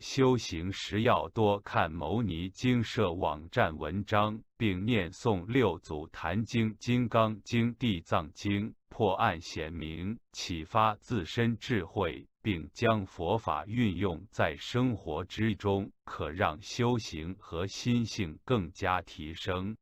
修行时要多看牟尼经社网站文章并念诵六祖坛经金刚经地藏经破案显明启发自身智慧并将佛法运用在生活之中可让修行和心性更加提升。